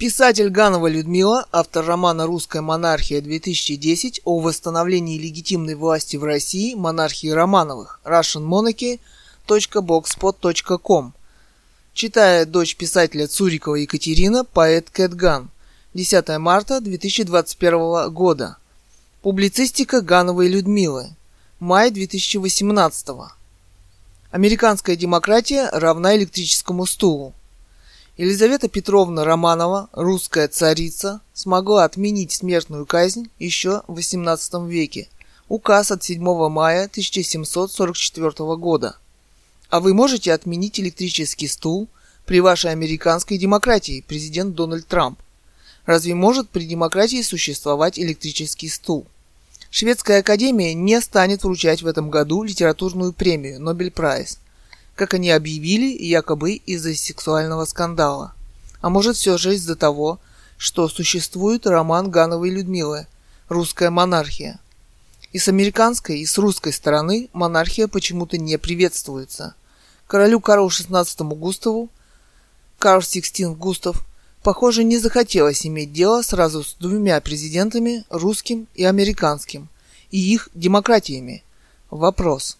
Писатель Ганова Людмила, автор романа «Русская монархия-2010» о восстановлении легитимной власти в России монархии Романовых, russianmonarchy.blogspot.com. Читает дочь писателя Цурикова Екатерина, поэт Кэт Ган. 10 марта 2021 года. Публицистика Гановой Людмилы. Май 2018. Американская демократия равна электрическому стулу. Елизавета Петровна Романова, русская царица, смогла отменить смертную казнь еще в XVIII веке. Указ от 7 мая 1744 года. А вы можете отменить электрический стул при вашей американской демократии, президент Дональд Трамп? Разве может при демократии существовать электрический стул? Шведская академия не станет вручать в этом году литературную премию Нобель Прайс – как они объявили, якобы из-за сексуального скандала. А может все же из-за того, что существует роман Гановой Людмилы «Русская монархия». И с американской, и с русской стороны монархия почему-то не приветствуется. Королю Карлу XVI Густаву, Карл Сикстин Густав, похоже, не захотелось иметь дело сразу с двумя президентами, русским и американским, и их демократиями. Вопрос –